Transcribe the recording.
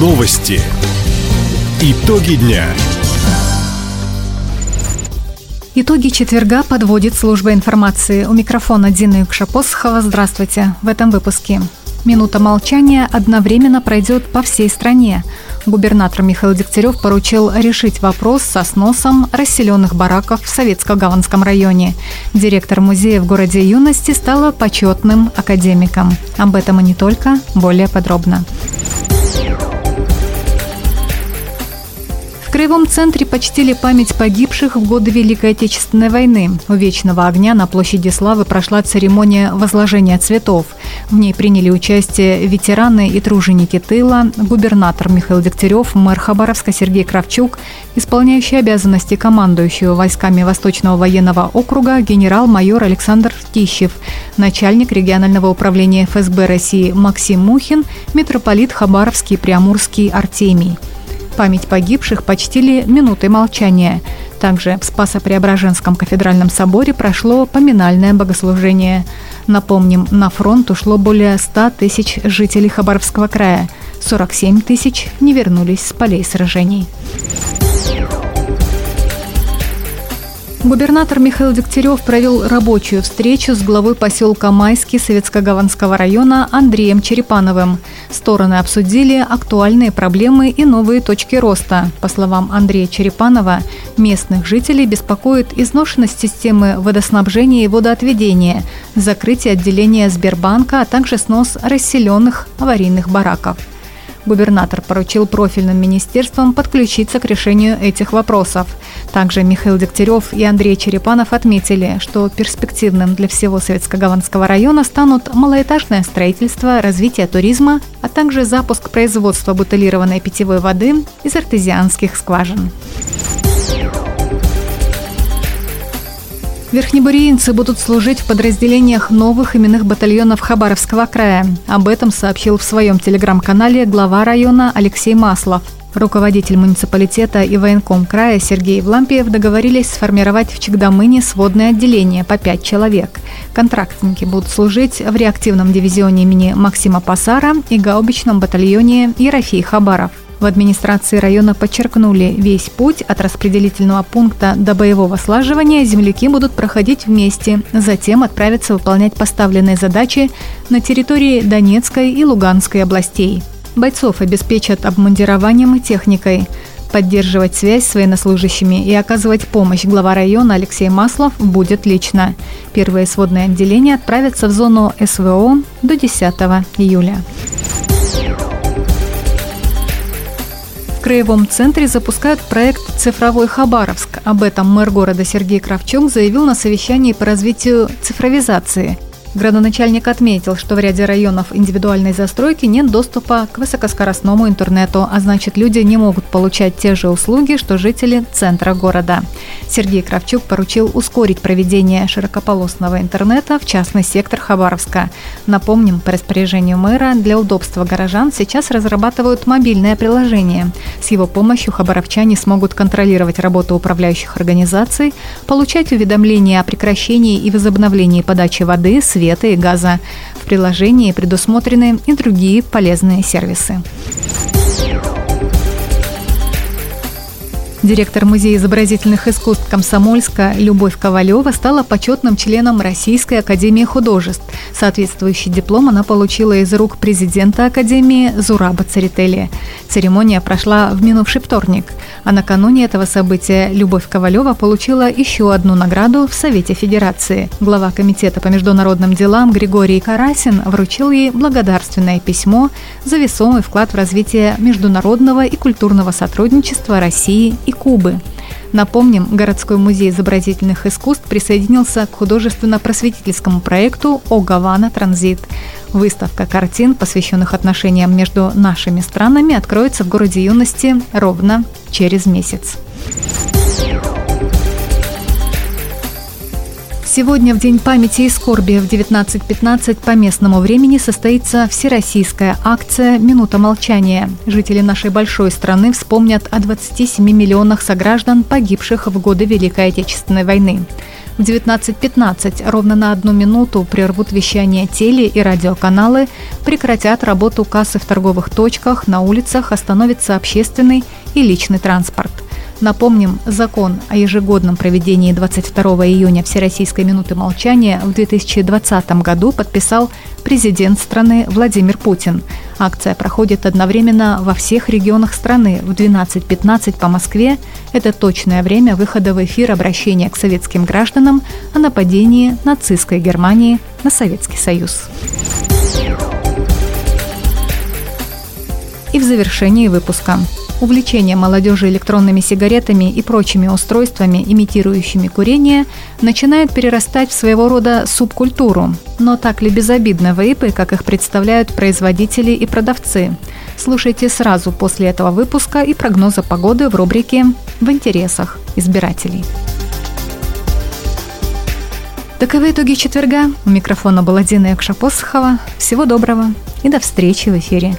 Новости. Итоги дня. Итоги четверга подводит служба информации. У микрофона Дина Юкшапосхова. Здравствуйте. В этом выпуске. Минута молчания одновременно пройдет по всей стране. Губернатор Михаил Дегтярев поручил решить вопрос со сносом расселенных бараков в Советско-Гаванском районе. Директор музея в городе юности стала почетным академиком. Об этом и не только, более подробно. Краевом центре почтили память погибших в годы Великой Отечественной войны. У Вечного огня на площади Славы прошла церемония возложения цветов. В ней приняли участие ветераны и труженики тыла, губернатор Михаил Дегтярев, мэр Хабаровска Сергей Кравчук, исполняющий обязанности командующего войсками Восточного военного округа генерал-майор Александр Тищев, начальник регионального управления ФСБ России Максим Мухин, митрополит Хабаровский Приамурский Артемий. Память погибших почтили минутой молчания. Также в Спасо-Преображенском кафедральном соборе прошло поминальное богослужение. Напомним, на фронт ушло более 100 тысяч жителей Хабаровского края. 47 тысяч не вернулись с полей сражений. Губернатор Михаил Дегтярев провел рабочую встречу с главой поселка Майский Советско-Гаванского района Андреем Черепановым. Стороны обсудили актуальные проблемы и новые точки роста. По словам Андрея Черепанова, местных жителей беспокоит изношенность системы водоснабжения и водоотведения, закрытие отделения Сбербанка, а также снос расселенных аварийных бараков. Губернатор поручил профильным министерствам подключиться к решению этих вопросов. Также Михаил Дегтярев и Андрей Черепанов отметили, что перспективным для всего Советско-Гаванского района станут малоэтажное строительство, развитие туризма, а также запуск производства бутылированной питьевой воды из артезианских скважин. Верхнебуриинцы будут служить в подразделениях новых именных батальонов Хабаровского края. Об этом сообщил в своем телеграм-канале глава района Алексей Маслов. Руководитель муниципалитета и военком края Сергей Влампиев договорились сформировать в Чегдамыне сводное отделение по пять человек. Контрактники будут служить в реактивном дивизионе имени Максима Пасара и гаубичном батальоне Ерофей Хабаров. В администрации района подчеркнули, весь путь от распределительного пункта до боевого слаживания земляки будут проходить вместе, затем отправятся выполнять поставленные задачи на территории Донецкой и Луганской областей. Бойцов обеспечат обмундированием и техникой. Поддерживать связь с военнослужащими и оказывать помощь глава района Алексей Маслов будет лично. Первые сводные отделения отправятся в зону СВО до 10 июля. В Краевом центре запускают проект «Цифровой Хабаровск». Об этом мэр города Сергей Кравчук заявил на совещании по развитию цифровизации – Градоначальник отметил, что в ряде районов индивидуальной застройки нет доступа к высокоскоростному интернету, а значит люди не могут получать те же услуги, что жители центра города. Сергей Кравчук поручил ускорить проведение широкополосного интернета в частный сектор Хабаровска. Напомним, по распоряжению мэра для удобства горожан сейчас разрабатывают мобильное приложение. С его помощью хабаровчане смогут контролировать работу управляющих организаций, получать уведомления о прекращении и возобновлении подачи воды, света и газа. В приложении предусмотрены и другие полезные сервисы. Директор Музея изобразительных искусств Комсомольска Любовь Ковалева стала почетным членом Российской Академии художеств. Соответствующий диплом она получила из рук президента Академии Зураба Церетели. Церемония прошла в минувший вторник. А накануне этого события Любовь Ковалева получила еще одну награду в Совете Федерации. Глава Комитета по международным делам Григорий Карасин вручил ей благодарственное письмо за весомый вклад в развитие международного и культурного сотрудничества России и Кубы. Напомним, городской музей изобразительных искусств присоединился к художественно-просветительскому проекту «О Транзит». Выставка картин, посвященных отношениям между нашими странами, откроется в городе юности ровно через месяц. Сегодня, в День памяти и скорби в 19.15 по местному времени состоится всероссийская акция «Минута молчания». Жители нашей большой страны вспомнят о 27 миллионах сограждан, погибших в годы Великой Отечественной войны. В 19.15 ровно на одну минуту прервут вещание теле- и радиоканалы, прекратят работу кассы в торговых точках, на улицах остановится общественный и личный транспорт – Напомним, закон о ежегодном проведении 22 июня Всероссийской минуты молчания в 2020 году подписал президент страны Владимир Путин. Акция проходит одновременно во всех регионах страны в 12.15 по Москве. Это точное время выхода в эфир обращения к советским гражданам о нападении нацистской Германии на Советский Союз. И в завершении выпуска. Увлечение молодежи электронными сигаретами и прочими устройствами, имитирующими курение, начинает перерастать в своего рода субкультуру. Но так ли безобидны вейпы, как их представляют производители и продавцы? Слушайте сразу после этого выпуска и прогноза погоды в рубрике «В интересах избирателей». Таковы итоги четверга. У микрофона была Дина Якшапосхова. Всего доброго и до встречи в эфире.